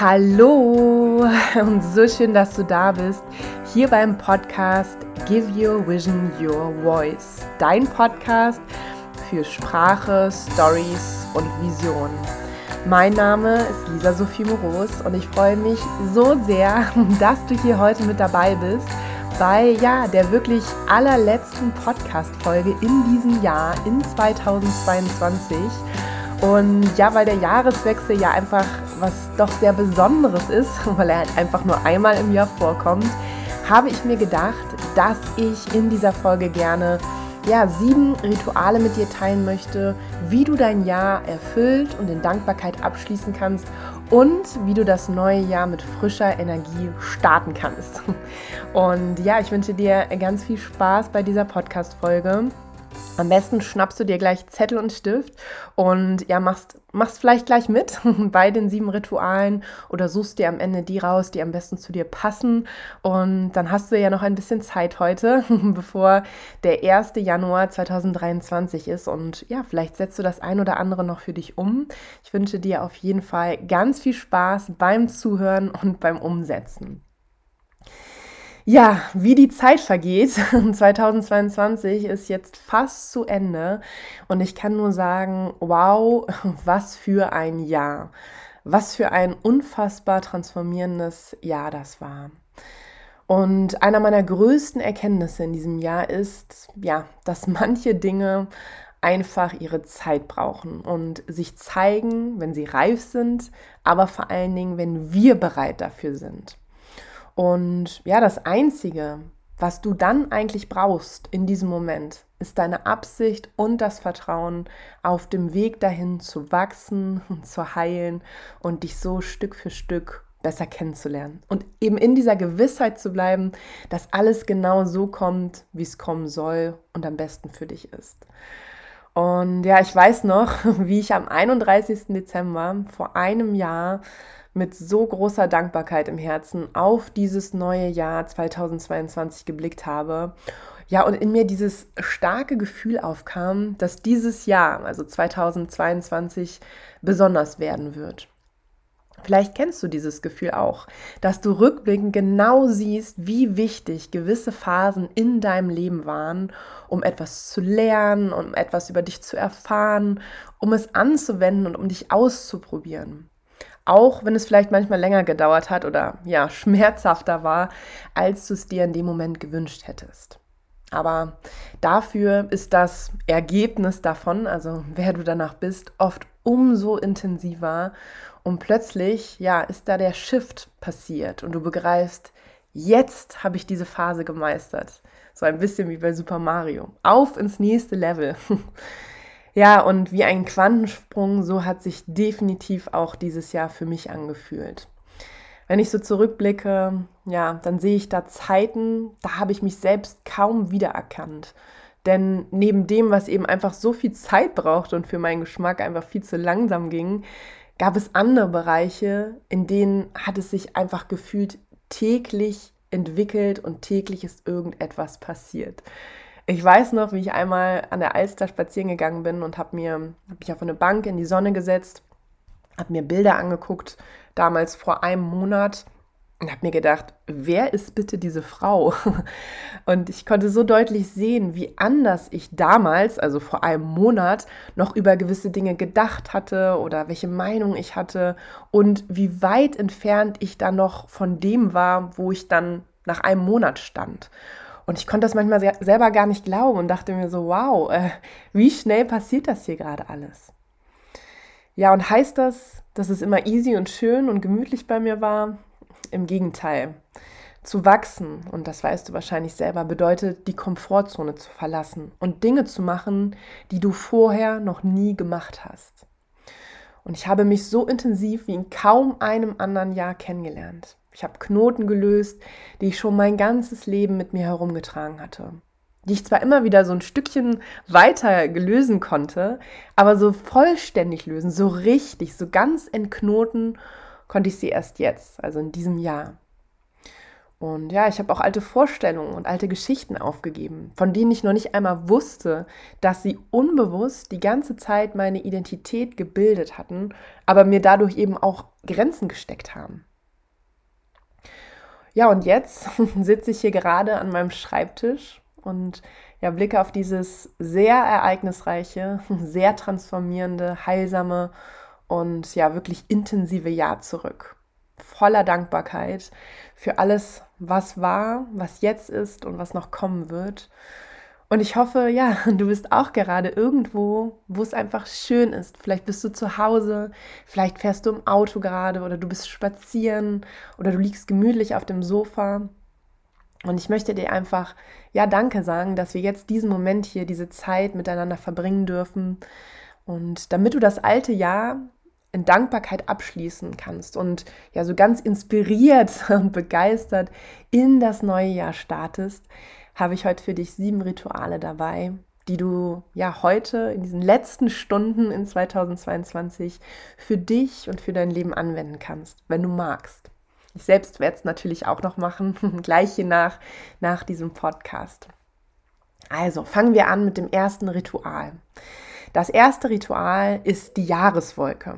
Hallo und so schön, dass du da bist, hier beim Podcast Give Your Vision Your Voice, dein Podcast für Sprache, Stories und Visionen. Mein Name ist Lisa Sophie Moros und ich freue mich so sehr, dass du hier heute mit dabei bist bei ja, der wirklich allerletzten Podcast-Folge in diesem Jahr, in 2022. Und ja, weil der Jahreswechsel ja einfach was doch sehr Besonderes ist, weil er halt einfach nur einmal im Jahr vorkommt, habe ich mir gedacht, dass ich in dieser Folge gerne ja, sieben Rituale mit dir teilen möchte, wie du dein Jahr erfüllt und in Dankbarkeit abschließen kannst und wie du das neue Jahr mit frischer Energie starten kannst. Und ja, ich wünsche dir ganz viel Spaß bei dieser Podcast-Folge. Am besten schnappst du dir gleich Zettel und Stift und ja, machst, machst vielleicht gleich mit bei den sieben Ritualen oder suchst dir am Ende die raus, die am besten zu dir passen. Und dann hast du ja noch ein bisschen Zeit heute, bevor der 1. Januar 2023 ist. Und ja, vielleicht setzt du das ein oder andere noch für dich um. Ich wünsche dir auf jeden Fall ganz viel Spaß beim Zuhören und beim Umsetzen. Ja, wie die Zeit vergeht. 2022 ist jetzt fast zu Ende und ich kann nur sagen, wow, was für ein Jahr. Was für ein unfassbar transformierendes Jahr das war. Und einer meiner größten Erkenntnisse in diesem Jahr ist, ja, dass manche Dinge einfach ihre Zeit brauchen und sich zeigen, wenn sie reif sind, aber vor allen Dingen, wenn wir bereit dafür sind. Und ja, das Einzige, was du dann eigentlich brauchst in diesem Moment, ist deine Absicht und das Vertrauen auf dem Weg dahin zu wachsen, zu heilen und dich so Stück für Stück besser kennenzulernen. Und eben in dieser Gewissheit zu bleiben, dass alles genau so kommt, wie es kommen soll und am besten für dich ist. Und ja, ich weiß noch, wie ich am 31. Dezember vor einem Jahr mit so großer Dankbarkeit im Herzen auf dieses neue Jahr 2022 geblickt habe. Ja, und in mir dieses starke Gefühl aufkam, dass dieses Jahr, also 2022, besonders werden wird. Vielleicht kennst du dieses Gefühl auch, dass du rückblickend genau siehst, wie wichtig gewisse Phasen in deinem Leben waren, um etwas zu lernen, um etwas über dich zu erfahren, um es anzuwenden und um dich auszuprobieren auch wenn es vielleicht manchmal länger gedauert hat oder ja, schmerzhafter war, als du es dir in dem Moment gewünscht hättest. Aber dafür ist das Ergebnis davon, also wer du danach bist, oft umso intensiver und plötzlich, ja, ist da der Shift passiert und du begreifst, jetzt habe ich diese Phase gemeistert. So ein bisschen wie bei Super Mario. Auf ins nächste Level. Ja, und wie ein Quantensprung, so hat sich definitiv auch dieses Jahr für mich angefühlt. Wenn ich so zurückblicke, ja, dann sehe ich da Zeiten, da habe ich mich selbst kaum wiedererkannt. Denn neben dem, was eben einfach so viel Zeit braucht und für meinen Geschmack einfach viel zu langsam ging, gab es andere Bereiche, in denen hat es sich einfach gefühlt täglich entwickelt und täglich ist irgendetwas passiert. Ich weiß noch, wie ich einmal an der Alster spazieren gegangen bin und habe mir hab mich auf eine Bank in die Sonne gesetzt, habe mir Bilder angeguckt, damals vor einem Monat und habe mir gedacht, wer ist bitte diese Frau? Und ich konnte so deutlich sehen, wie anders ich damals, also vor einem Monat, noch über gewisse Dinge gedacht hatte oder welche Meinung ich hatte und wie weit entfernt ich da noch von dem war, wo ich dann nach einem Monat stand. Und ich konnte das manchmal selber gar nicht glauben und dachte mir so, wow, äh, wie schnell passiert das hier gerade alles? Ja, und heißt das, dass es immer easy und schön und gemütlich bei mir war? Im Gegenteil. Zu wachsen, und das weißt du wahrscheinlich selber, bedeutet, die Komfortzone zu verlassen und Dinge zu machen, die du vorher noch nie gemacht hast. Und ich habe mich so intensiv wie in kaum einem anderen Jahr kennengelernt. Ich habe Knoten gelöst, die ich schon mein ganzes Leben mit mir herumgetragen hatte. Die ich zwar immer wieder so ein Stückchen weiter lösen konnte, aber so vollständig lösen, so richtig, so ganz entknoten konnte ich sie erst jetzt, also in diesem Jahr. Und ja, ich habe auch alte Vorstellungen und alte Geschichten aufgegeben, von denen ich noch nicht einmal wusste, dass sie unbewusst die ganze Zeit meine Identität gebildet hatten, aber mir dadurch eben auch Grenzen gesteckt haben. Ja, und jetzt sitze ich hier gerade an meinem Schreibtisch und ja, blicke auf dieses sehr ereignisreiche, sehr transformierende, heilsame und ja, wirklich intensive Jahr zurück. Voller Dankbarkeit für alles, was war, was jetzt ist und was noch kommen wird. Und ich hoffe, ja, du bist auch gerade irgendwo, wo es einfach schön ist. Vielleicht bist du zu Hause, vielleicht fährst du im Auto gerade oder du bist spazieren oder du liegst gemütlich auf dem Sofa. Und ich möchte dir einfach, ja, danke sagen, dass wir jetzt diesen Moment hier, diese Zeit miteinander verbringen dürfen. Und damit du das alte Jahr in Dankbarkeit abschließen kannst und ja so ganz inspiriert und begeistert in das neue Jahr startest, habe ich heute für dich sieben Rituale dabei, die du ja heute in diesen letzten Stunden in 2022 für dich und für dein Leben anwenden kannst, wenn du magst. Ich selbst werde es natürlich auch noch machen, gleich hier nach, nach diesem Podcast. Also fangen wir an mit dem ersten Ritual. Das erste Ritual ist die Jahreswolke.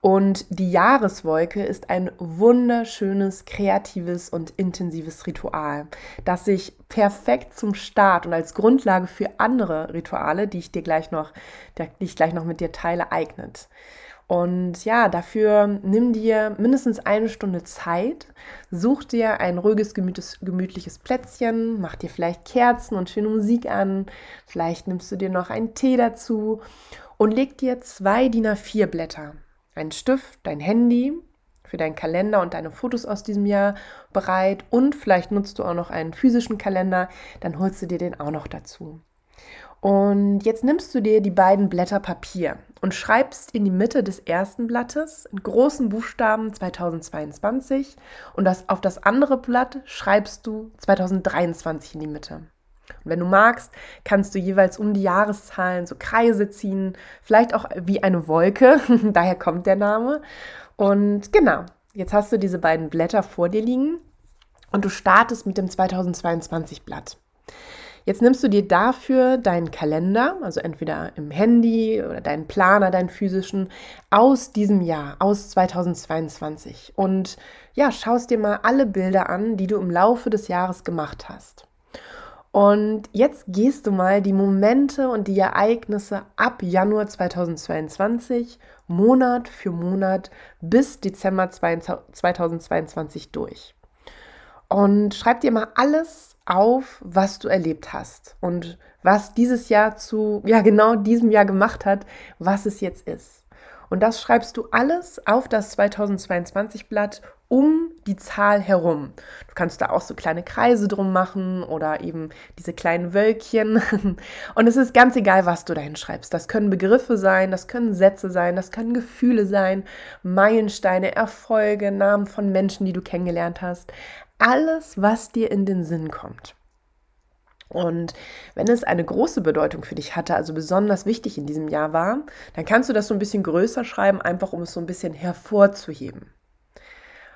Und die Jahreswolke ist ein wunderschönes, kreatives und intensives Ritual, das sich perfekt zum Start und als Grundlage für andere Rituale, die ich dir gleich noch, die ich gleich noch mit dir teile, eignet. Und ja, dafür nimm dir mindestens eine Stunde Zeit, such dir ein ruhiges, gemütliches Plätzchen, mach dir vielleicht Kerzen und schöne Musik an, vielleicht nimmst du dir noch einen Tee dazu. Und leg dir zwei DIN A4 Blätter, einen Stift, dein Handy für deinen Kalender und deine Fotos aus diesem Jahr bereit. Und vielleicht nutzt du auch noch einen physischen Kalender, dann holst du dir den auch noch dazu. Und jetzt nimmst du dir die beiden Blätter Papier und schreibst in die Mitte des ersten Blattes in großen Buchstaben 2022 und das, auf das andere Blatt schreibst du 2023 in die Mitte. Und wenn du magst, kannst du jeweils um die Jahreszahlen so Kreise ziehen, vielleicht auch wie eine Wolke, daher kommt der Name. Und genau, jetzt hast du diese beiden Blätter vor dir liegen und du startest mit dem 2022 Blatt. Jetzt nimmst du dir dafür deinen Kalender, also entweder im Handy oder deinen Planer, deinen physischen, aus diesem Jahr, aus 2022 und ja, schaust dir mal alle Bilder an, die du im Laufe des Jahres gemacht hast. Und jetzt gehst du mal die Momente und die Ereignisse ab Januar 2022 Monat für Monat bis Dezember 2022 durch. Und schreib dir mal alles auf, was du erlebt hast und was dieses Jahr zu, ja, genau diesem Jahr gemacht hat, was es jetzt ist. Und das schreibst du alles auf das 2022 Blatt um die Zahl herum. Du kannst da auch so kleine Kreise drum machen oder eben diese kleinen Wölkchen. Und es ist ganz egal, was du da hinschreibst. Das können Begriffe sein, das können Sätze sein, das können Gefühle sein, Meilensteine, Erfolge, Namen von Menschen, die du kennengelernt hast alles, was dir in den Sinn kommt. Und wenn es eine große Bedeutung für dich hatte, also besonders wichtig in diesem Jahr war, dann kannst du das so ein bisschen größer schreiben, einfach um es so ein bisschen hervorzuheben.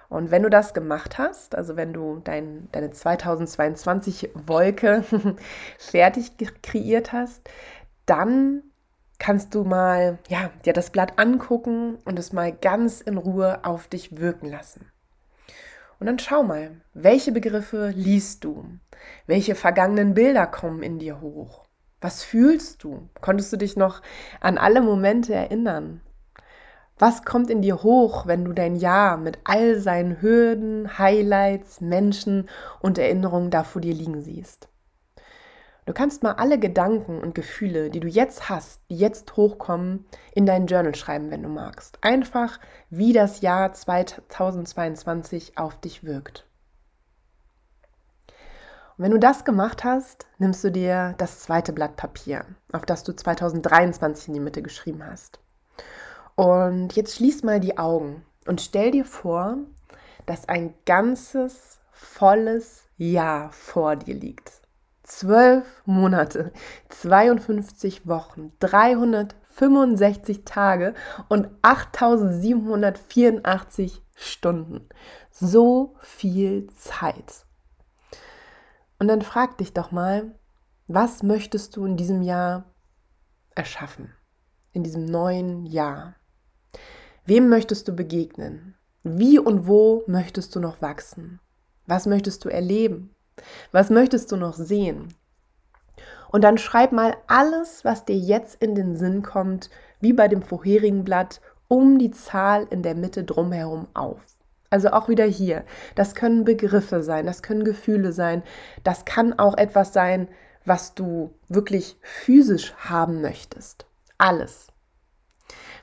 Und wenn du das gemacht hast, also wenn du dein, deine 2022 Wolke fertig kreiert hast, dann kannst du mal ja, dir das Blatt angucken und es mal ganz in Ruhe auf dich wirken lassen. Und dann schau mal, welche Begriffe liest du? Welche vergangenen Bilder kommen in dir hoch? Was fühlst du? Konntest du dich noch an alle Momente erinnern? Was kommt in dir hoch, wenn du dein Jahr mit all seinen Hürden, Highlights, Menschen und Erinnerungen da vor dir liegen siehst? Du kannst mal alle Gedanken und Gefühle, die du jetzt hast, die jetzt hochkommen, in dein Journal schreiben, wenn du magst. Einfach, wie das Jahr 2022 auf dich wirkt. Und wenn du das gemacht hast, nimmst du dir das zweite Blatt Papier, auf das du 2023 in die Mitte geschrieben hast. Und jetzt schließ mal die Augen und stell dir vor, dass ein ganzes, volles Jahr vor dir liegt zwölf Monate, 52 Wochen, 365 Tage und 8784 Stunden. So viel Zeit. Und dann frag dich doch mal, was möchtest du in diesem Jahr erschaffen? In diesem neuen Jahr? Wem möchtest du begegnen? Wie und wo möchtest du noch wachsen? Was möchtest du erleben? Was möchtest du noch sehen? Und dann schreib mal alles, was dir jetzt in den Sinn kommt, wie bei dem vorherigen Blatt, um die Zahl in der Mitte drumherum auf. Also auch wieder hier. Das können Begriffe sein, das können Gefühle sein, das kann auch etwas sein, was du wirklich physisch haben möchtest. Alles.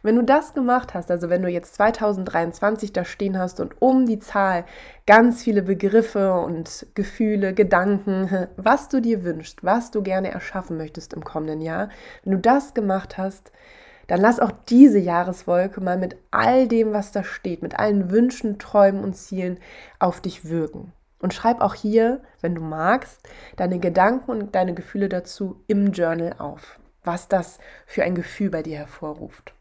Wenn du das gemacht hast, also wenn du jetzt 2023 da stehen hast und um die Zahl ganz viele Begriffe und Gefühle, Gedanken, was du dir wünschst, was du gerne erschaffen möchtest im kommenden Jahr, wenn du das gemacht hast, dann lass auch diese Jahreswolke mal mit all dem, was da steht, mit allen Wünschen, Träumen und Zielen auf dich wirken. Und schreib auch hier, wenn du magst, deine Gedanken und deine Gefühle dazu im Journal auf, was das für ein Gefühl bei dir hervorruft.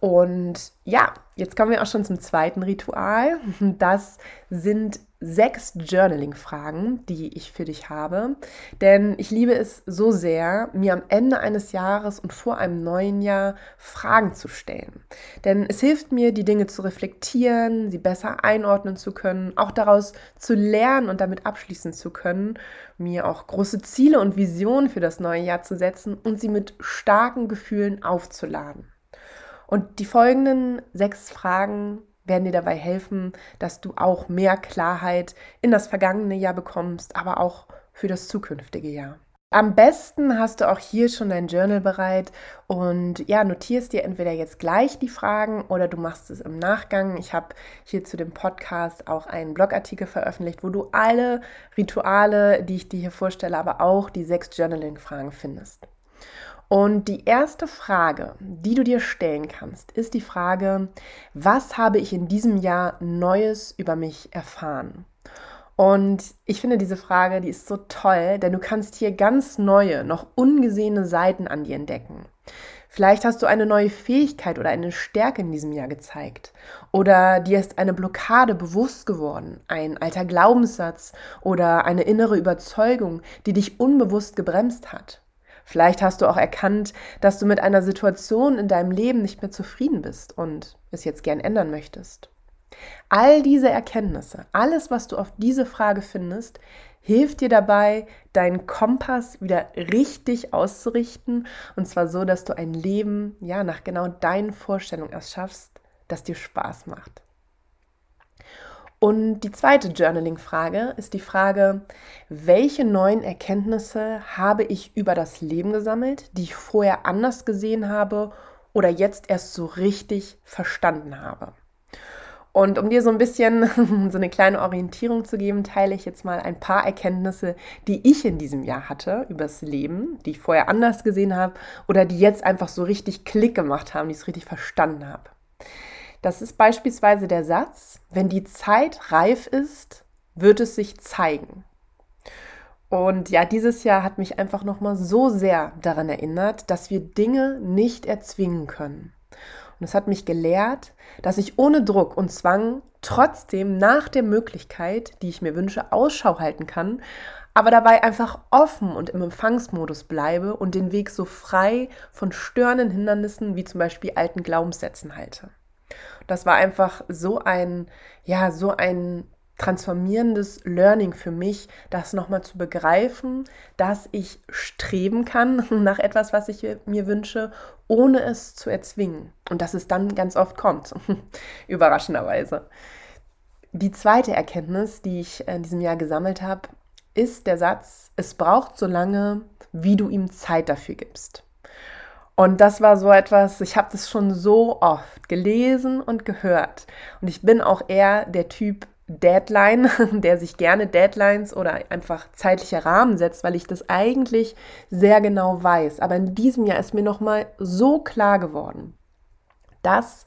Und ja, jetzt kommen wir auch schon zum zweiten Ritual. Das sind sechs Journaling-Fragen, die ich für dich habe. Denn ich liebe es so sehr, mir am Ende eines Jahres und vor einem neuen Jahr Fragen zu stellen. Denn es hilft mir, die Dinge zu reflektieren, sie besser einordnen zu können, auch daraus zu lernen und damit abschließen zu können, mir auch große Ziele und Visionen für das neue Jahr zu setzen und sie mit starken Gefühlen aufzuladen. Und die folgenden sechs Fragen werden dir dabei helfen, dass du auch mehr Klarheit in das vergangene Jahr bekommst, aber auch für das zukünftige Jahr. Am besten hast du auch hier schon dein Journal bereit und ja, notierst dir entweder jetzt gleich die Fragen oder du machst es im Nachgang. Ich habe hier zu dem Podcast auch einen Blogartikel veröffentlicht, wo du alle Rituale, die ich dir hier vorstelle, aber auch die sechs Journaling-Fragen findest. Und die erste Frage, die du dir stellen kannst, ist die Frage, was habe ich in diesem Jahr Neues über mich erfahren? Und ich finde diese Frage, die ist so toll, denn du kannst hier ganz neue, noch ungesehene Seiten an dir entdecken. Vielleicht hast du eine neue Fähigkeit oder eine Stärke in diesem Jahr gezeigt. Oder dir ist eine Blockade bewusst geworden, ein alter Glaubenssatz oder eine innere Überzeugung, die dich unbewusst gebremst hat. Vielleicht hast du auch erkannt, dass du mit einer Situation in deinem Leben nicht mehr zufrieden bist und es jetzt gern ändern möchtest. All diese Erkenntnisse, alles, was du auf diese Frage findest, hilft dir dabei, deinen Kompass wieder richtig auszurichten und zwar so, dass du ein Leben ja nach genau deinen Vorstellungen erschaffst, das dir Spaß macht. Und die zweite Journaling-Frage ist die Frage, welche neuen Erkenntnisse habe ich über das Leben gesammelt, die ich vorher anders gesehen habe oder jetzt erst so richtig verstanden habe? Und um dir so ein bisschen so eine kleine Orientierung zu geben, teile ich jetzt mal ein paar Erkenntnisse, die ich in diesem Jahr hatte über das Leben, die ich vorher anders gesehen habe oder die jetzt einfach so richtig Klick gemacht haben, die ich es richtig verstanden habe. Das ist beispielsweise der Satz, wenn die Zeit reif ist, wird es sich zeigen. Und ja, dieses Jahr hat mich einfach nochmal so sehr daran erinnert, dass wir Dinge nicht erzwingen können. Und es hat mich gelehrt, dass ich ohne Druck und Zwang trotzdem nach der Möglichkeit, die ich mir wünsche, Ausschau halten kann, aber dabei einfach offen und im Empfangsmodus bleibe und den Weg so frei von störenden Hindernissen wie zum Beispiel alten Glaubenssätzen halte. Das war einfach so ein, ja, so ein transformierendes Learning für mich, das nochmal zu begreifen, dass ich streben kann nach etwas, was ich mir wünsche, ohne es zu erzwingen. Und dass es dann ganz oft kommt, überraschenderweise. Die zweite Erkenntnis, die ich in diesem Jahr gesammelt habe, ist der Satz, es braucht so lange, wie du ihm Zeit dafür gibst. Und das war so etwas, ich habe das schon so oft gelesen und gehört. Und ich bin auch eher der Typ Deadline, der sich gerne Deadlines oder einfach zeitliche Rahmen setzt, weil ich das eigentlich sehr genau weiß. Aber in diesem Jahr ist mir nochmal so klar geworden, dass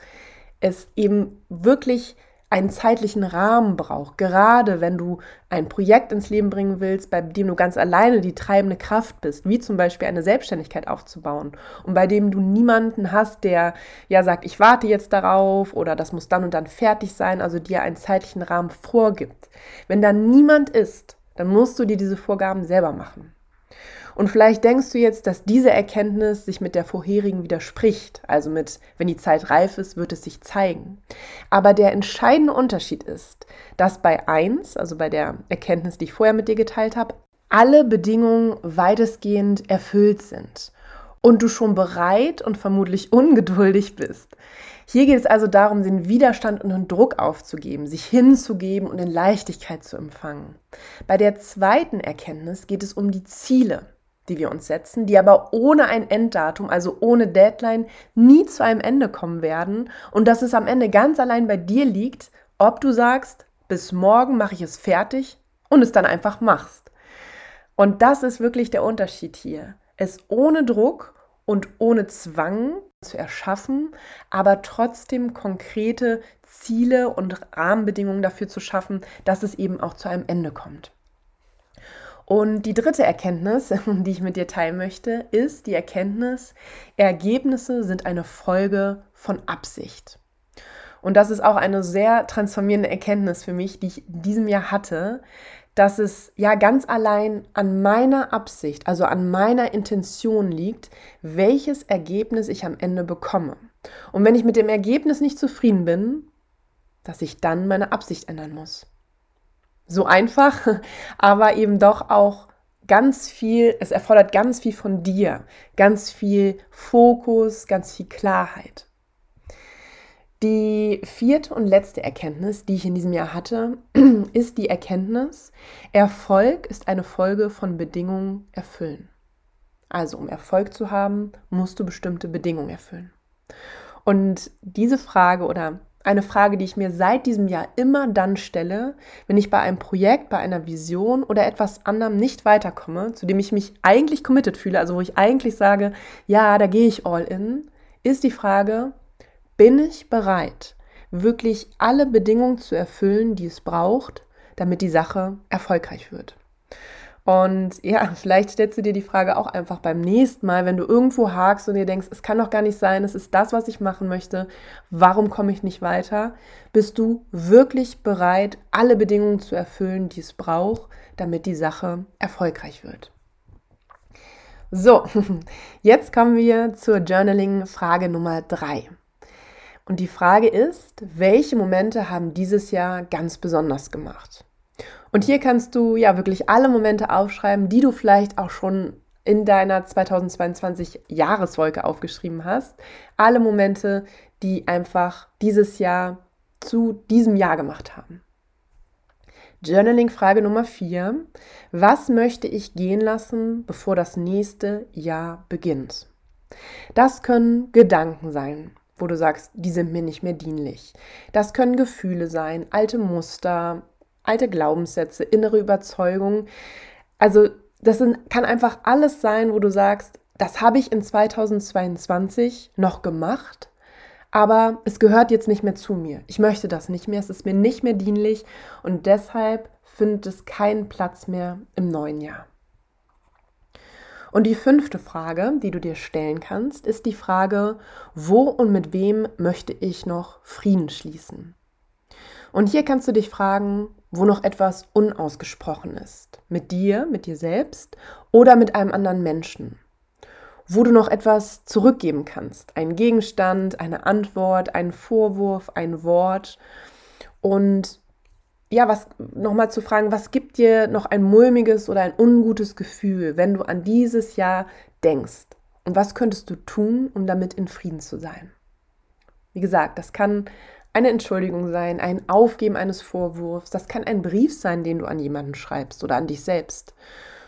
es eben wirklich einen zeitlichen Rahmen braucht. Gerade wenn du ein Projekt ins Leben bringen willst, bei dem du ganz alleine die treibende Kraft bist, wie zum Beispiel eine Selbstständigkeit aufzubauen und bei dem du niemanden hast, der ja sagt, ich warte jetzt darauf oder das muss dann und dann fertig sein, also dir einen zeitlichen Rahmen vorgibt. Wenn da niemand ist, dann musst du dir diese Vorgaben selber machen. Und vielleicht denkst du jetzt, dass diese Erkenntnis sich mit der vorherigen widerspricht. Also mit, wenn die Zeit reif ist, wird es sich zeigen. Aber der entscheidende Unterschied ist, dass bei 1, also bei der Erkenntnis, die ich vorher mit dir geteilt habe, alle Bedingungen weitestgehend erfüllt sind und du schon bereit und vermutlich ungeduldig bist. Hier geht es also darum, den Widerstand und den Druck aufzugeben, sich hinzugeben und in Leichtigkeit zu empfangen. Bei der zweiten Erkenntnis geht es um die Ziele, die wir uns setzen, die aber ohne ein Enddatum, also ohne Deadline, nie zu einem Ende kommen werden und dass es am Ende ganz allein bei dir liegt, ob du sagst, bis morgen mache ich es fertig und es dann einfach machst. Und das ist wirklich der Unterschied hier es ohne Druck und ohne Zwang zu erschaffen, aber trotzdem konkrete Ziele und Rahmenbedingungen dafür zu schaffen, dass es eben auch zu einem Ende kommt. Und die dritte Erkenntnis, die ich mit dir teilen möchte, ist die Erkenntnis, Ergebnisse sind eine Folge von Absicht. Und das ist auch eine sehr transformierende Erkenntnis für mich, die ich in diesem Jahr hatte, dass es ja ganz allein an meiner Absicht, also an meiner Intention liegt, welches Ergebnis ich am Ende bekomme. Und wenn ich mit dem Ergebnis nicht zufrieden bin, dass ich dann meine Absicht ändern muss. So einfach, aber eben doch auch ganz viel, es erfordert ganz viel von dir, ganz viel Fokus, ganz viel Klarheit. Die vierte und letzte Erkenntnis, die ich in diesem Jahr hatte, ist die Erkenntnis, Erfolg ist eine Folge von Bedingungen erfüllen. Also um Erfolg zu haben, musst du bestimmte Bedingungen erfüllen. Und diese Frage oder eine Frage, die ich mir seit diesem Jahr immer dann stelle, wenn ich bei einem Projekt, bei einer Vision oder etwas anderem nicht weiterkomme, zu dem ich mich eigentlich committed fühle, also wo ich eigentlich sage, ja, da gehe ich all in, ist die Frage, bin ich bereit, wirklich alle Bedingungen zu erfüllen, die es braucht, damit die Sache erfolgreich wird? Und ja, vielleicht stellst du dir die Frage auch einfach beim nächsten Mal, wenn du irgendwo hakst und dir denkst, es kann doch gar nicht sein, es ist das, was ich machen möchte, warum komme ich nicht weiter? Bist du wirklich bereit, alle Bedingungen zu erfüllen, die es braucht, damit die Sache erfolgreich wird? So, jetzt kommen wir zur Journaling-Frage Nummer drei. Und die Frage ist, welche Momente haben dieses Jahr ganz besonders gemacht? Und hier kannst du ja wirklich alle Momente aufschreiben, die du vielleicht auch schon in deiner 2022 Jahreswolke aufgeschrieben hast. Alle Momente, die einfach dieses Jahr zu diesem Jahr gemacht haben. Journaling-Frage Nummer 4. Was möchte ich gehen lassen, bevor das nächste Jahr beginnt? Das können Gedanken sein, wo du sagst, die sind mir nicht mehr dienlich. Das können Gefühle sein, alte Muster, alte Glaubenssätze, innere Überzeugungen. Also das sind, kann einfach alles sein, wo du sagst, das habe ich in 2022 noch gemacht, aber es gehört jetzt nicht mehr zu mir. Ich möchte das nicht mehr, es ist mir nicht mehr dienlich und deshalb findet es keinen Platz mehr im neuen Jahr. Und die fünfte Frage, die du dir stellen kannst, ist die Frage, wo und mit wem möchte ich noch Frieden schließen? Und hier kannst du dich fragen, wo noch etwas unausgesprochen ist. Mit dir, mit dir selbst oder mit einem anderen Menschen. Wo du noch etwas zurückgeben kannst. Ein Gegenstand, eine Antwort, ein Vorwurf, ein Wort. Und ja, was nochmal zu fragen, was gibt dir noch ein mulmiges oder ein ungutes Gefühl, wenn du an dieses Jahr denkst? Und was könntest du tun, um damit in Frieden zu sein? Wie gesagt, das kann eine Entschuldigung sein, ein Aufgeben eines Vorwurfs, das kann ein Brief sein, den du an jemanden schreibst oder an dich selbst.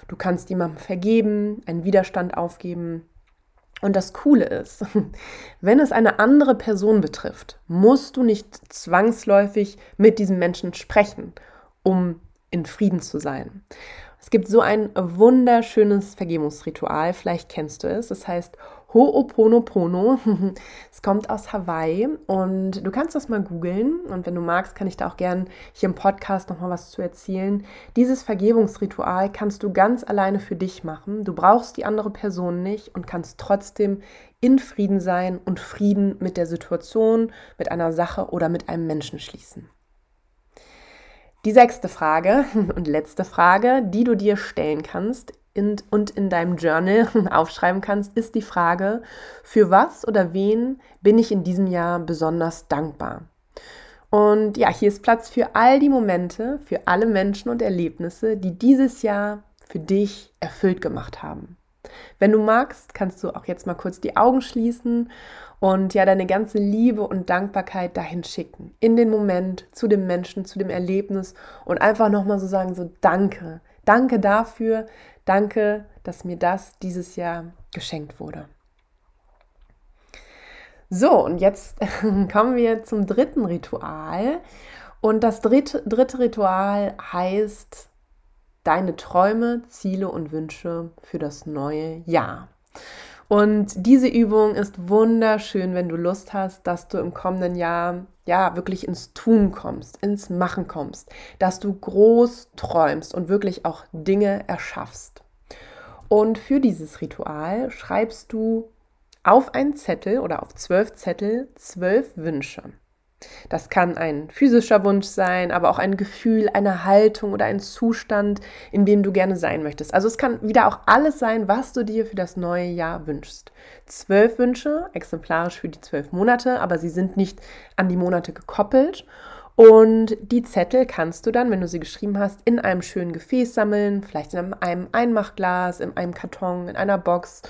Du kannst jemandem vergeben, einen Widerstand aufgeben, und das Coole ist, wenn es eine andere Person betrifft, musst du nicht zwangsläufig mit diesem Menschen sprechen, um in Frieden zu sein. Es gibt so ein wunderschönes Vergebungsritual, vielleicht kennst du es. Das heißt Ho'oponopono. Es kommt aus Hawaii und du kannst das mal googeln und wenn du magst, kann ich da auch gern hier im Podcast nochmal was zu erzählen. Dieses Vergebungsritual kannst du ganz alleine für dich machen. Du brauchst die andere Person nicht und kannst trotzdem in Frieden sein und Frieden mit der Situation, mit einer Sache oder mit einem Menschen schließen. Die sechste Frage und letzte Frage, die du dir stellen kannst in, und in deinem Journal aufschreiben kannst, ist die Frage, für was oder wen bin ich in diesem Jahr besonders dankbar? Und ja, hier ist Platz für all die Momente, für alle Menschen und Erlebnisse, die dieses Jahr für dich erfüllt gemacht haben. Wenn du magst, kannst du auch jetzt mal kurz die Augen schließen und ja deine ganze Liebe und Dankbarkeit dahin schicken, in den Moment, zu dem Menschen, zu dem Erlebnis und einfach nochmal so sagen, so danke, danke dafür, danke, dass mir das dieses Jahr geschenkt wurde. So, und jetzt kommen wir zum dritten Ritual. Und das dritte, dritte Ritual heißt deine Träume, Ziele und Wünsche für das neue Jahr. Und diese Übung ist wunderschön, wenn du Lust hast, dass du im kommenden Jahr ja wirklich ins Tun kommst, ins Machen kommst, dass du groß träumst und wirklich auch Dinge erschaffst. Und für dieses Ritual schreibst du auf einen Zettel oder auf zwölf Zettel zwölf Wünsche. Das kann ein physischer Wunsch sein, aber auch ein Gefühl, eine Haltung oder ein Zustand, in dem du gerne sein möchtest. Also es kann wieder auch alles sein, was du dir für das neue Jahr wünschst. Zwölf Wünsche, exemplarisch für die zwölf Monate, aber sie sind nicht an die Monate gekoppelt. Und die Zettel kannst du dann, wenn du sie geschrieben hast, in einem schönen Gefäß sammeln, vielleicht in einem Einmachglas, in einem Karton, in einer Box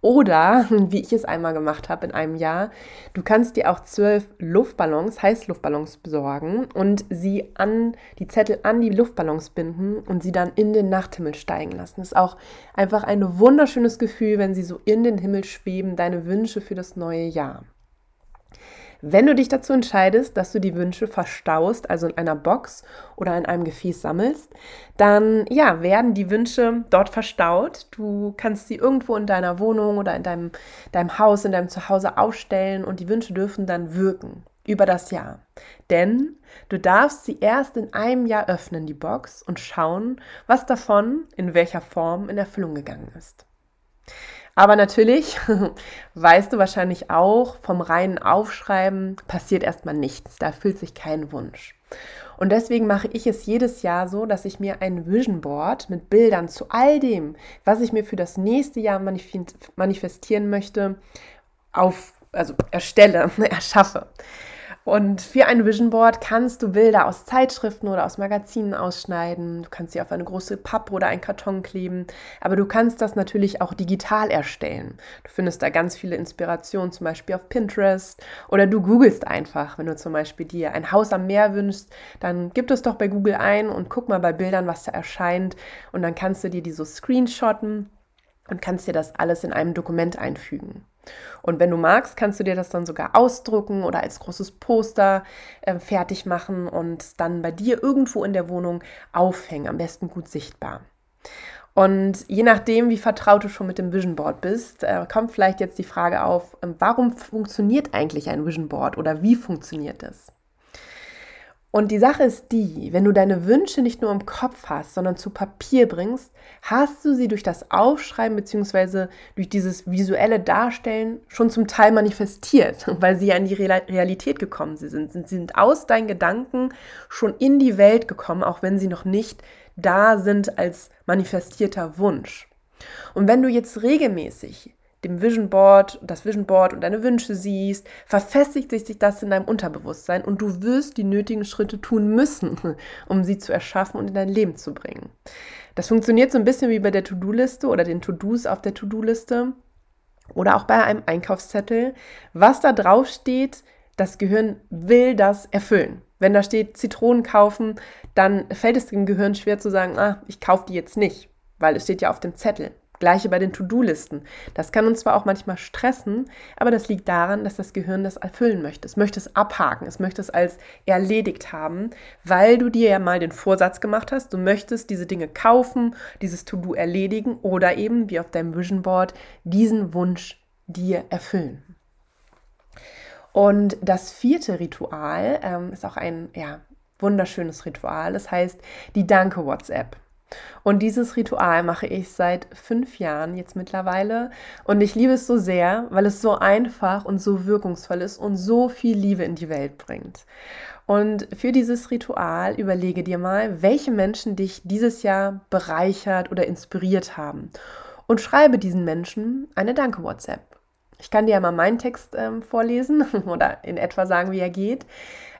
oder, wie ich es einmal gemacht habe in einem Jahr, du kannst dir auch zwölf Luftballons, Heißluftballons besorgen und sie an die Zettel an die Luftballons binden und sie dann in den Nachthimmel steigen lassen. Das ist auch einfach ein wunderschönes Gefühl, wenn sie so in den Himmel schweben, deine Wünsche für das neue Jahr. Wenn du dich dazu entscheidest, dass du die Wünsche verstaust, also in einer Box oder in einem Gefäß sammelst, dann ja, werden die Wünsche dort verstaut. Du kannst sie irgendwo in deiner Wohnung oder in deinem, deinem Haus, in deinem Zuhause aufstellen und die Wünsche dürfen dann wirken über das Jahr. Denn du darfst sie erst in einem Jahr öffnen, die Box, und schauen, was davon in welcher Form in Erfüllung gegangen ist. Aber natürlich, weißt du wahrscheinlich auch, vom reinen Aufschreiben passiert erstmal nichts. Da erfüllt sich kein Wunsch. Und deswegen mache ich es jedes Jahr so, dass ich mir ein Vision Board mit Bildern zu all dem, was ich mir für das nächste Jahr manifestieren möchte, auf, also erstelle, erschaffe. Und für ein Vision Board kannst du Bilder aus Zeitschriften oder aus Magazinen ausschneiden. Du kannst sie auf eine große Pappe oder einen Karton kleben. Aber du kannst das natürlich auch digital erstellen. Du findest da ganz viele Inspirationen, zum Beispiel auf Pinterest. Oder du googelst einfach, wenn du zum Beispiel dir ein Haus am Meer wünschst, dann gib es doch bei Google ein und guck mal bei Bildern, was da erscheint. Und dann kannst du dir die so screenshotten und kannst dir das alles in einem Dokument einfügen. Und wenn du magst, kannst du dir das dann sogar ausdrucken oder als großes Poster äh, fertig machen und dann bei dir irgendwo in der Wohnung aufhängen, am besten gut sichtbar. Und je nachdem, wie vertraut du schon mit dem Vision Board bist, äh, kommt vielleicht jetzt die Frage auf, äh, warum funktioniert eigentlich ein Vision Board oder wie funktioniert es? Und die Sache ist die, wenn du deine Wünsche nicht nur im Kopf hast, sondern zu Papier bringst, hast du sie durch das Aufschreiben bzw. durch dieses visuelle Darstellen schon zum Teil manifestiert, weil sie ja in die Realität gekommen sind. Sie sind aus deinen Gedanken schon in die Welt gekommen, auch wenn sie noch nicht da sind als manifestierter Wunsch. Und wenn du jetzt regelmäßig dem Vision Board, das Vision Board und deine Wünsche siehst, verfestigt sich das in deinem Unterbewusstsein und du wirst die nötigen Schritte tun müssen, um sie zu erschaffen und in dein Leben zu bringen. Das funktioniert so ein bisschen wie bei der To-Do-Liste oder den To-Dos auf der To-Do-Liste oder auch bei einem Einkaufszettel. Was da drauf steht, das Gehirn will das erfüllen. Wenn da steht Zitronen kaufen, dann fällt es dem Gehirn schwer zu sagen, ah, ich kaufe die jetzt nicht, weil es steht ja auf dem Zettel. Gleiche bei den To-Do-Listen. Das kann uns zwar auch manchmal stressen, aber das liegt daran, dass das Gehirn das erfüllen möchte. Es möchte es abhaken, es möchte es als erledigt haben, weil du dir ja mal den Vorsatz gemacht hast, du möchtest diese Dinge kaufen, dieses To-Do erledigen oder eben, wie auf deinem Vision Board, diesen Wunsch dir erfüllen. Und das vierte Ritual ähm, ist auch ein ja, wunderschönes Ritual. Das heißt die Danke WhatsApp. Und dieses Ritual mache ich seit fünf Jahren jetzt mittlerweile. Und ich liebe es so sehr, weil es so einfach und so wirkungsvoll ist und so viel Liebe in die Welt bringt. Und für dieses Ritual überlege dir mal, welche Menschen dich dieses Jahr bereichert oder inspiriert haben. Und schreibe diesen Menschen eine Danke-WhatsApp. Ich kann dir ja mal meinen Text ähm, vorlesen oder in etwa sagen, wie er geht.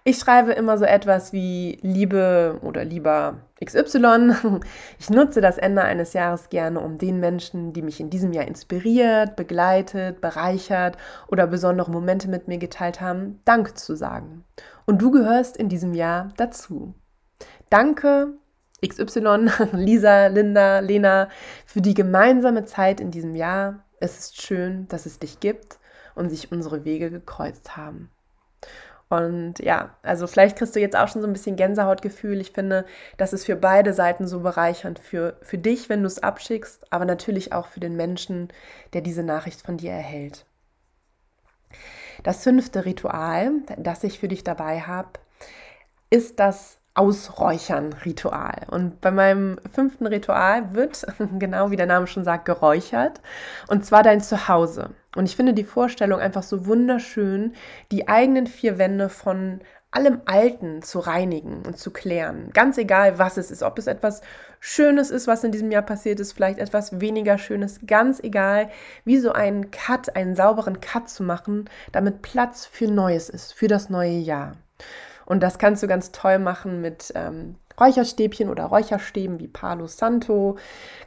Ich schreibe immer so etwas wie Liebe oder lieber XY. Ich nutze das Ende eines Jahres gerne, um den Menschen, die mich in diesem Jahr inspiriert, begleitet, bereichert oder besondere Momente mit mir geteilt haben, Dank zu sagen. Und du gehörst in diesem Jahr dazu. Danke XY, Lisa, Linda, Lena, für die gemeinsame Zeit in diesem Jahr. Es ist schön, dass es dich gibt und sich unsere Wege gekreuzt haben. Und ja, also vielleicht kriegst du jetzt auch schon so ein bisschen Gänsehautgefühl. Ich finde, das ist für beide Seiten so bereichernd. Für, für dich, wenn du es abschickst, aber natürlich auch für den Menschen, der diese Nachricht von dir erhält. Das fünfte Ritual, das ich für dich dabei habe, ist das Ausräuchern-Ritual. Und bei meinem fünften Ritual wird, genau wie der Name schon sagt, geräuchert. Und zwar dein Zuhause. Und ich finde die Vorstellung einfach so wunderschön, die eigenen vier Wände von allem Alten zu reinigen und zu klären. Ganz egal, was es ist. Ob es etwas Schönes ist, was in diesem Jahr passiert ist, vielleicht etwas weniger Schönes. Ganz egal, wie so einen Cut, einen sauberen Cut zu machen, damit Platz für Neues ist, für das neue Jahr. Und das kannst du ganz toll machen mit ähm, Räucherstäbchen oder Räucherstäben wie Palo Santo.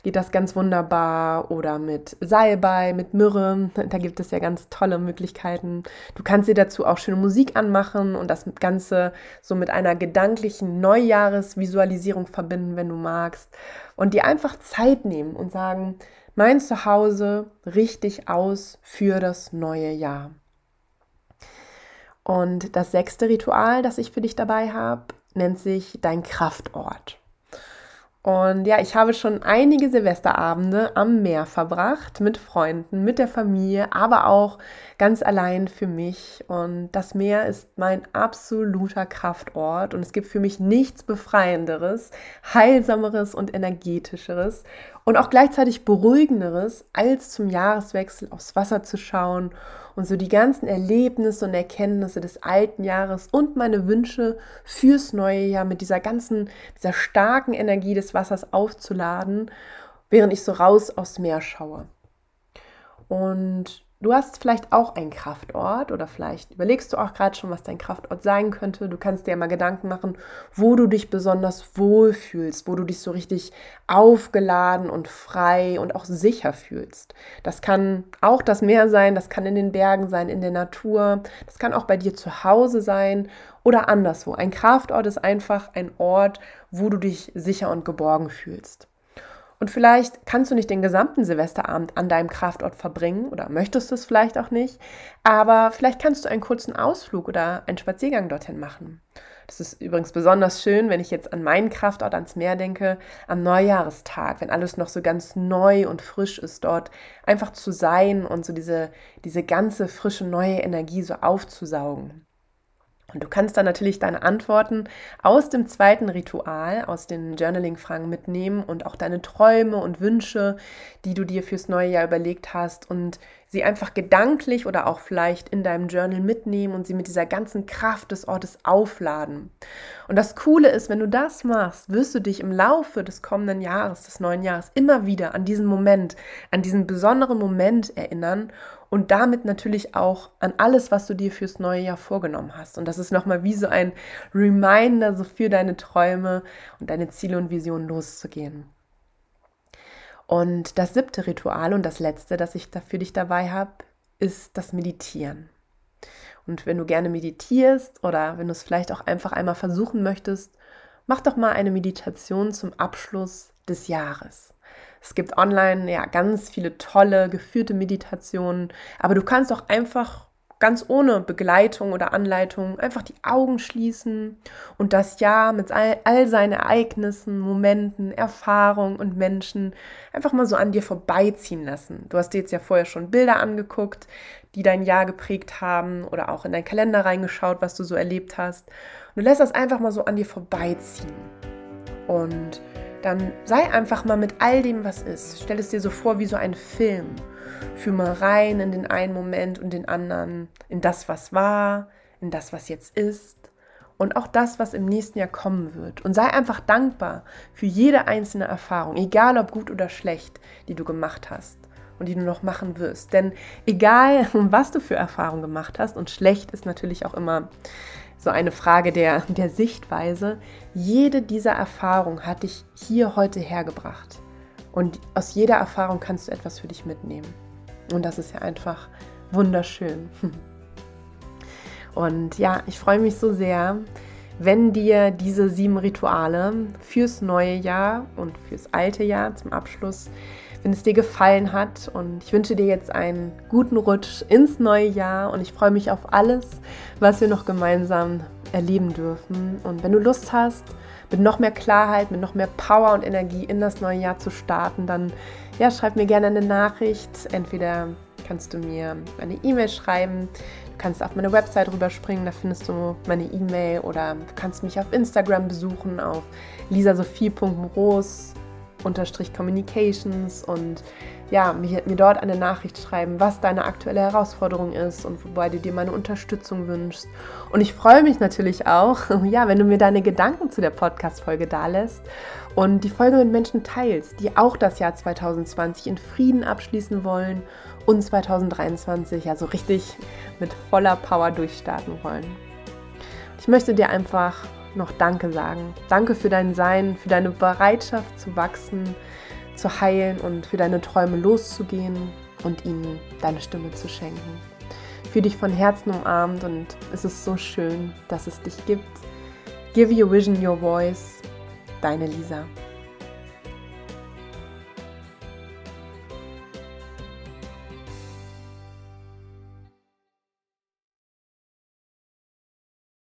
Geht das ganz wunderbar. Oder mit Salbei, mit Myrrhe. Da gibt es ja ganz tolle Möglichkeiten. Du kannst dir dazu auch schöne Musik anmachen und das Ganze so mit einer gedanklichen Neujahresvisualisierung verbinden, wenn du magst. Und dir einfach Zeit nehmen und sagen, mein Zuhause richtig aus für das neue Jahr. Und das sechste Ritual, das ich für dich dabei habe, nennt sich dein Kraftort. Und ja, ich habe schon einige Silvesterabende am Meer verbracht, mit Freunden, mit der Familie, aber auch ganz allein für mich. Und das Meer ist mein absoluter Kraftort. Und es gibt für mich nichts Befreienderes, Heilsameres und Energetischeres und auch gleichzeitig Beruhigenderes, als zum Jahreswechsel aufs Wasser zu schauen und so die ganzen Erlebnisse und Erkenntnisse des alten Jahres und meine Wünsche fürs neue Jahr mit dieser ganzen, dieser starken Energie des Wassers aufzuladen, während ich so raus aufs Meer schaue. Und Du hast vielleicht auch einen Kraftort oder vielleicht überlegst du auch gerade schon, was dein Kraftort sein könnte. Du kannst dir mal Gedanken machen, wo du dich besonders wohl fühlst, wo du dich so richtig aufgeladen und frei und auch sicher fühlst. Das kann auch das Meer sein, das kann in den Bergen sein, in der Natur, das kann auch bei dir zu Hause sein oder anderswo. Ein Kraftort ist einfach ein Ort, wo du dich sicher und geborgen fühlst. Und vielleicht kannst du nicht den gesamten Silvesterabend an deinem Kraftort verbringen oder möchtest es vielleicht auch nicht, aber vielleicht kannst du einen kurzen Ausflug oder einen Spaziergang dorthin machen. Das ist übrigens besonders schön, wenn ich jetzt an meinen Kraftort ans Meer denke, am Neujahrestag, wenn alles noch so ganz neu und frisch ist dort, einfach zu sein und so diese, diese ganze frische neue Energie so aufzusaugen. Und du kannst dann natürlich deine Antworten aus dem zweiten Ritual, aus den Journaling-Fragen mitnehmen und auch deine Träume und Wünsche, die du dir fürs neue Jahr überlegt hast und sie einfach gedanklich oder auch vielleicht in deinem Journal mitnehmen und sie mit dieser ganzen Kraft des Ortes aufladen. Und das Coole ist, wenn du das machst, wirst du dich im Laufe des kommenden Jahres, des neuen Jahres, immer wieder an diesen Moment, an diesen besonderen Moment erinnern und damit natürlich auch an alles, was du dir fürs neue Jahr vorgenommen hast. Und das ist nochmal wie so ein Reminder, so für deine Träume und deine Ziele und Visionen loszugehen. Und das siebte Ritual und das letzte, das ich da für dich dabei habe, ist das Meditieren. Und wenn du gerne meditierst oder wenn du es vielleicht auch einfach einmal versuchen möchtest, mach doch mal eine Meditation zum Abschluss des Jahres. Es gibt online ja ganz viele tolle geführte Meditationen, aber du kannst auch einfach ganz ohne Begleitung oder Anleitung einfach die Augen schließen und das Jahr mit all, all seinen Ereignissen, Momenten, Erfahrungen und Menschen einfach mal so an dir vorbeiziehen lassen. Du hast dir jetzt ja vorher schon Bilder angeguckt, die dein Jahr geprägt haben oder auch in deinen Kalender reingeschaut, was du so erlebt hast. Und du lässt das einfach mal so an dir vorbeiziehen. Und dann sei einfach mal mit all dem, was ist. Stell es dir so vor wie so ein Film. Fühl mal rein in den einen Moment und den anderen, in das, was war, in das, was jetzt ist und auch das, was im nächsten Jahr kommen wird. Und sei einfach dankbar für jede einzelne Erfahrung, egal ob gut oder schlecht, die du gemacht hast und die du noch machen wirst. Denn egal, was du für Erfahrungen gemacht hast, und schlecht ist natürlich auch immer so eine Frage der, der Sichtweise, jede dieser Erfahrungen hat dich hier heute hergebracht. Und aus jeder Erfahrung kannst du etwas für dich mitnehmen. Und das ist ja einfach wunderschön. Und ja, ich freue mich so sehr, wenn dir diese sieben Rituale fürs neue Jahr und fürs alte Jahr zum Abschluss, wenn es dir gefallen hat. Und ich wünsche dir jetzt einen guten Rutsch ins neue Jahr und ich freue mich auf alles, was wir noch gemeinsam erleben dürfen. Und wenn du Lust hast, mit noch mehr Klarheit, mit noch mehr Power und Energie in das neue Jahr zu starten, dann ja, schreib mir gerne eine Nachricht. Entweder kannst du mir eine E-Mail schreiben, du kannst auf meine Website rüberspringen, da findest du meine E-Mail oder du kannst mich auf Instagram besuchen auf lisasophie.moros Communications und ja, mir, mir dort eine Nachricht schreiben, was deine aktuelle Herausforderung ist und wobei du dir meine Unterstützung wünschst. Und ich freue mich natürlich auch, ja, wenn du mir deine Gedanken zu der Podcast-Folge dalässt und die Folge mit Menschen teilst, die auch das Jahr 2020 in Frieden abschließen wollen und 2023 ja so richtig mit voller Power durchstarten wollen. Ich möchte dir einfach noch Danke sagen. Danke für dein Sein, für deine Bereitschaft zu wachsen, zu heilen und für deine Träume loszugehen und ihnen deine Stimme zu schenken. Für dich von Herzen umarmt und es ist so schön, dass es dich gibt. Give your vision your voice. Deine Lisa.